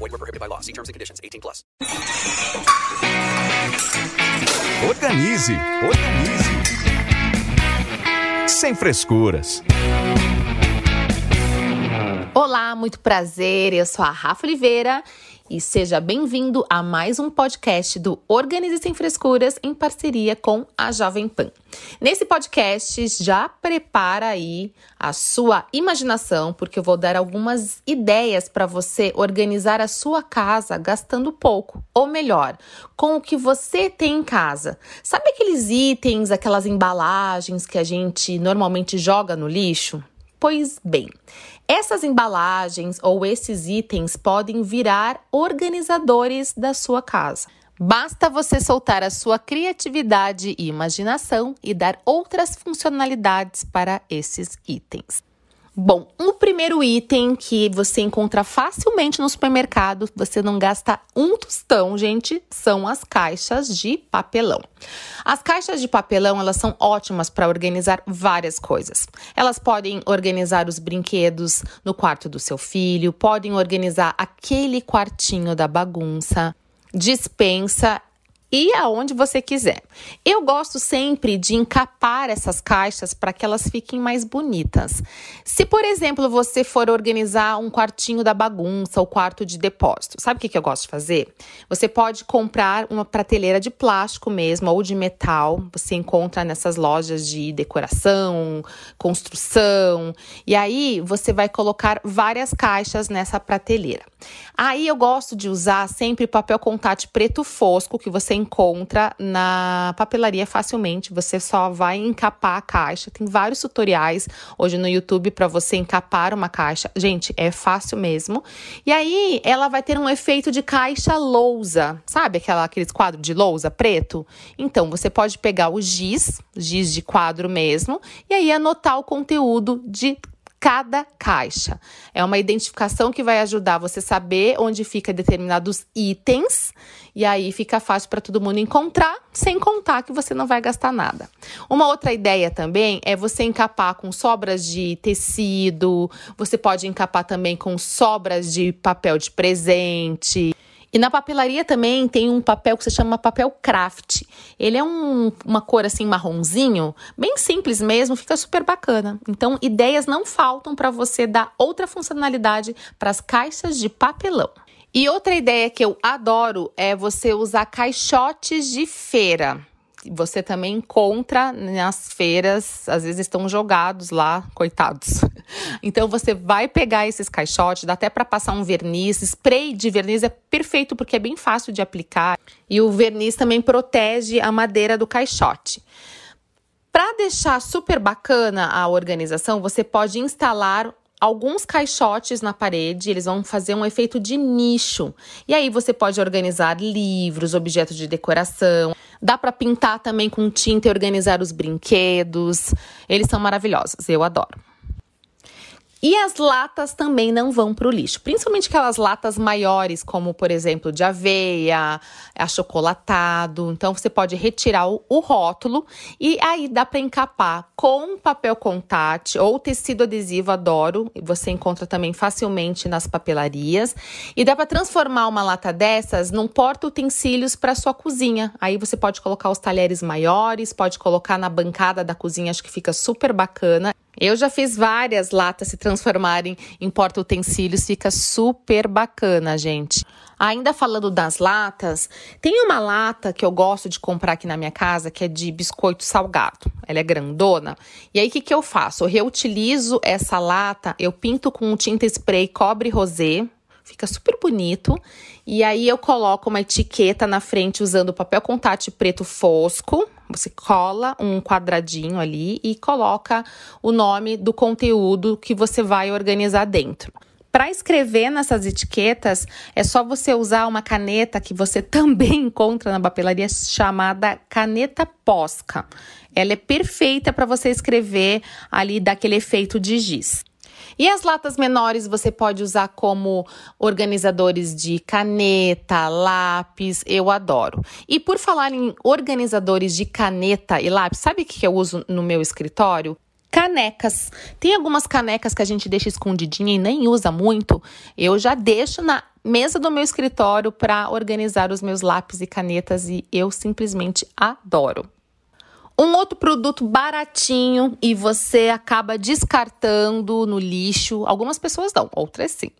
Void were prohibited by law. See terms and conditions. 18 plus. Organize, organize. Sem frescuras. Olá, muito prazer. Eu sou a Rafa Oliveira e seja bem-vindo a mais um podcast do Organize Sem Frescuras em parceria com a Jovem Pan. Nesse podcast, já prepara aí a sua imaginação, porque eu vou dar algumas ideias para você organizar a sua casa gastando pouco, ou melhor, com o que você tem em casa. Sabe aqueles itens, aquelas embalagens que a gente normalmente joga no lixo? Pois bem, essas embalagens ou esses itens podem virar organizadores da sua casa. Basta você soltar a sua criatividade e imaginação e dar outras funcionalidades para esses itens. Bom, o primeiro item que você encontra facilmente no supermercado, você não gasta um tostão, gente, são as caixas de papelão. As caixas de papelão, elas são ótimas para organizar várias coisas. Elas podem organizar os brinquedos no quarto do seu filho, podem organizar aquele quartinho da bagunça, dispensa e aonde você quiser. Eu gosto sempre de encapar essas caixas para que elas fiquem mais bonitas. Se, por exemplo, você for organizar um quartinho da bagunça, o quarto de depósito, sabe o que, que eu gosto de fazer? Você pode comprar uma prateleira de plástico mesmo ou de metal. Você encontra nessas lojas de decoração, construção, e aí você vai colocar várias caixas nessa prateleira. Aí eu gosto de usar sempre papel contato preto fosco que você encontra na papelaria facilmente. Você só vai encapar a caixa. Tem vários tutoriais hoje no YouTube para você encapar uma caixa. Gente, é fácil mesmo. E aí ela vai ter um efeito de caixa lousa, sabe aquela aqueles quadros de lousa preto? Então você pode pegar o giz, giz de quadro mesmo, e aí anotar o conteúdo de cada caixa. É uma identificação que vai ajudar você saber onde fica determinados itens e aí fica fácil para todo mundo encontrar, sem contar que você não vai gastar nada. Uma outra ideia também é você encapar com sobras de tecido, você pode encapar também com sobras de papel de presente. E na papelaria também tem um papel que se chama papel craft. Ele é um, uma cor assim marronzinho, bem simples mesmo, fica super bacana. Então, ideias não faltam para você dar outra funcionalidade para as caixas de papelão. E outra ideia que eu adoro é você usar caixotes de feira você também encontra nas feiras, às vezes estão jogados lá, coitados. Então você vai pegar esses caixotes, dá até para passar um verniz, spray de verniz é perfeito porque é bem fácil de aplicar e o verniz também protege a madeira do caixote. Para deixar super bacana a organização, você pode instalar alguns caixotes na parede, eles vão fazer um efeito de nicho. E aí você pode organizar livros, objetos de decoração. Dá para pintar também com tinta e organizar os brinquedos. Eles são maravilhosos, eu adoro. E as latas também não vão para o lixo, principalmente aquelas latas maiores, como por exemplo de aveia, achocolatado. Então você pode retirar o, o rótulo e aí dá para encapar com papel contact ou tecido adesivo, adoro. Você encontra também facilmente nas papelarias. E dá para transformar uma lata dessas num porta-utensílios para sua cozinha. Aí você pode colocar os talheres maiores, pode colocar na bancada da cozinha, acho que fica super bacana. Eu já fiz várias latas se transformarem em porta-utensílios, fica super bacana, gente. Ainda falando das latas, tem uma lata que eu gosto de comprar aqui na minha casa que é de biscoito salgado. Ela é grandona. E aí o que, que eu faço? Eu reutilizo essa lata, eu pinto com tinta spray cobre rosé, fica super bonito. E aí eu coloco uma etiqueta na frente usando papel contato preto fosco, você cola um quadradinho ali e coloca o nome do conteúdo que você vai organizar dentro. Para escrever nessas etiquetas, é só você usar uma caneta que você também encontra na papelaria chamada caneta Posca. Ela é perfeita para você escrever ali daquele efeito de giz. E as latas menores você pode usar como organizadores de caneta, lápis, eu adoro. E por falar em organizadores de caneta e lápis, sabe o que eu uso no meu escritório? Canecas. Tem algumas canecas que a gente deixa escondidinha e nem usa muito. Eu já deixo na mesa do meu escritório para organizar os meus lápis e canetas e eu simplesmente adoro. Um outro produto baratinho e você acaba descartando no lixo, algumas pessoas não, outras sim,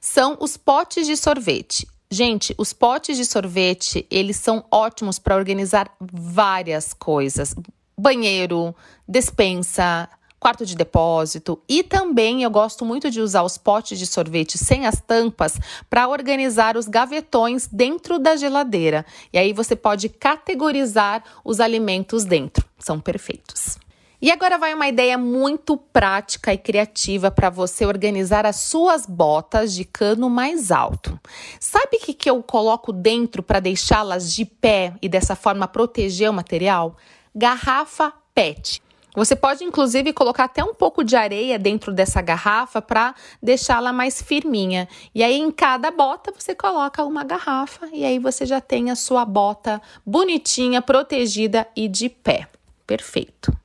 são os potes de sorvete. Gente, os potes de sorvete, eles são ótimos para organizar várias coisas. Banheiro, despensa, quarto de depósito e também eu gosto muito de usar os potes de sorvete sem as tampas para organizar os gavetões dentro da geladeira. E aí você pode categorizar os alimentos dentro. São perfeitos. E agora vai uma ideia muito prática e criativa para você organizar as suas botas de cano mais alto. Sabe o que, que eu coloco dentro para deixá-las de pé e dessa forma proteger o material? Garrafa PET. Você pode inclusive colocar até um pouco de areia dentro dessa garrafa para deixá-la mais firminha. E aí em cada bota você coloca uma garrafa e aí você já tem a sua bota bonitinha, protegida e de pé. Perfeito.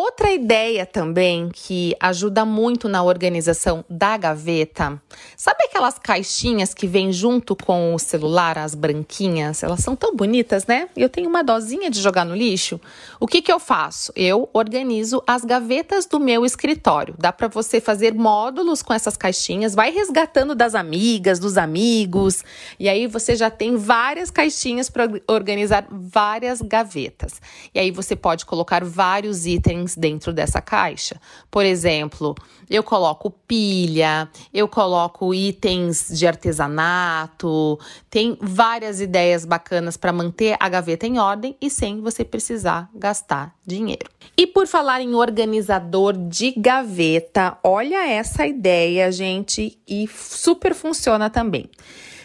Outra ideia também que ajuda muito na organização da gaveta, sabe aquelas caixinhas que vêm junto com o celular, as branquinhas? Elas são tão bonitas, né? Eu tenho uma dosinha de jogar no lixo. O que que eu faço? Eu organizo as gavetas do meu escritório. Dá para você fazer módulos com essas caixinhas, vai resgatando das amigas, dos amigos, e aí você já tem várias caixinhas para organizar várias gavetas. E aí você pode colocar vários itens itens dentro dessa caixa. Por exemplo, eu coloco pilha, eu coloco itens de artesanato, tem várias ideias bacanas para manter a gaveta em ordem e sem você precisar gastar dinheiro. E por falar em organizador de gaveta, olha essa ideia, gente, e super funciona também.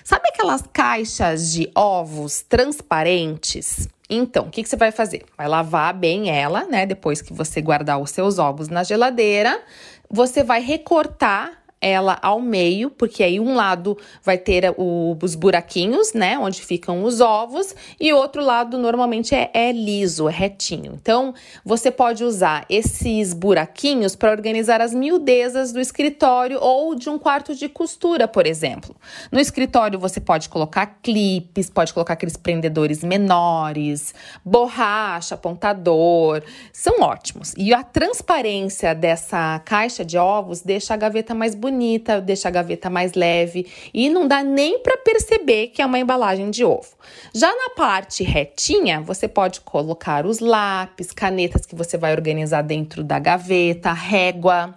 Sabe aquelas caixas de ovos transparentes? Então, o que, que, você vai fazer? Vai lavar bem ela, né? Depois que você guardar os seus ovos na geladeira, você vai recortar ela ao meio, porque aí um lado vai ter o, os buraquinhos, né, onde ficam os ovos, e outro lado normalmente é, é liso, é retinho. Então, você pode usar esses buraquinhos para organizar as miudezas do escritório ou de um quarto de costura, por exemplo. No escritório, você pode colocar clipes, pode colocar aqueles prendedores menores, borracha, apontador, são ótimos. E a transparência dessa caixa de ovos deixa a gaveta mais bonita bonita, deixa a gaveta mais leve e não dá nem para perceber que é uma embalagem de ovo. Já na parte retinha, você pode colocar os lápis, canetas que você vai organizar dentro da gaveta, régua.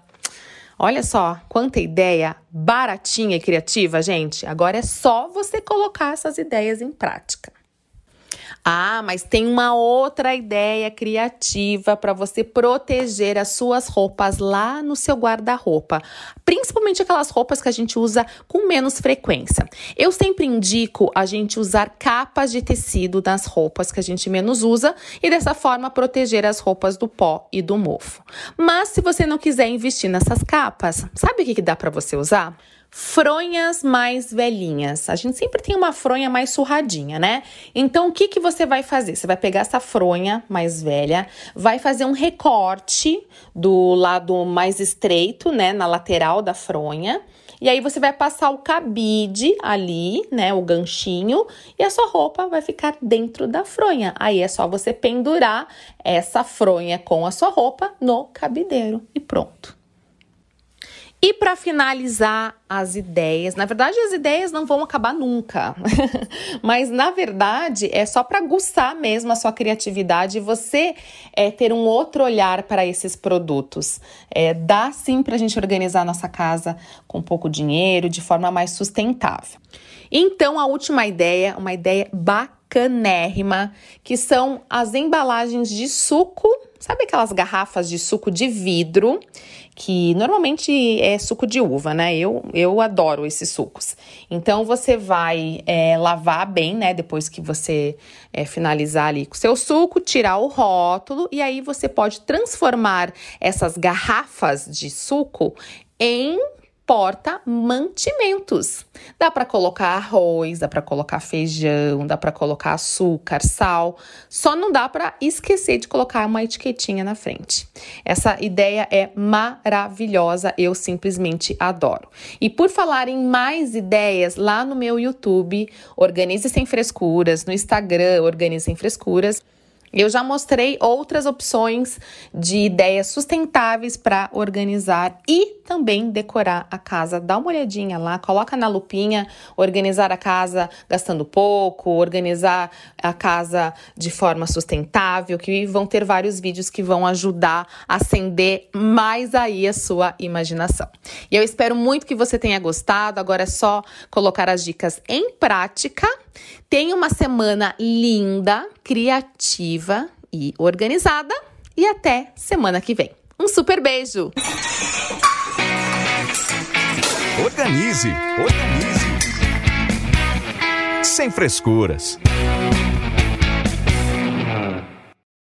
Olha só, quanta ideia baratinha e criativa, gente. Agora é só você colocar essas ideias em prática. Ah, mas tem uma outra ideia criativa para você proteger as suas roupas lá no seu guarda-roupa, principalmente aquelas roupas que a gente usa com menos frequência. Eu sempre indico a gente usar capas de tecido nas roupas que a gente menos usa e dessa forma proteger as roupas do pó e do mofo. Mas se você não quiser investir nessas capas, sabe o que, que dá para você usar? Fronhas mais velhinhas. A gente sempre tem uma fronha mais surradinha, né? Então, o que, que você vai fazer? Você vai pegar essa fronha mais velha, vai fazer um recorte do lado mais estreito, né, na lateral da fronha. E aí você vai passar o cabide ali, né, o ganchinho, e a sua roupa vai ficar dentro da fronha. Aí é só você pendurar essa fronha com a sua roupa no cabideiro e pronto. E para finalizar as ideias, na verdade as ideias não vão acabar nunca, mas na verdade é só para aguçar mesmo a sua criatividade e você é, ter um outro olhar para esses produtos. É, dá sim para a gente organizar nossa casa com pouco dinheiro, de forma mais sustentável. Então a última ideia, uma ideia bacanérrima, que são as embalagens de suco sabe aquelas garrafas de suco de vidro, que normalmente é suco de uva, né? Eu, eu adoro esses sucos. Então você vai é, lavar bem, né? Depois que você é, finalizar ali com o seu suco, tirar o rótulo e aí você pode transformar essas garrafas de suco em porta mantimentos. Dá para colocar arroz, dá para colocar feijão, dá para colocar açúcar, sal. Só não dá para esquecer de colocar uma etiquetinha na frente. Essa ideia é maravilhosa, eu simplesmente adoro. E por falar em mais ideias, lá no meu YouTube, Organize Sem Frescuras, no Instagram, Organize Sem Frescuras, eu já mostrei outras opções de ideias sustentáveis para organizar e também decorar a casa. Dá uma olhadinha lá, coloca na lupinha, organizar a casa gastando pouco, organizar a casa de forma sustentável, que vão ter vários vídeos que vão ajudar a acender mais aí a sua imaginação. E eu espero muito que você tenha gostado. Agora é só colocar as dicas em prática. Tenha uma semana linda, criativa e organizada. E até semana que vem. Um super beijo! Organize, organize. Sem frescuras.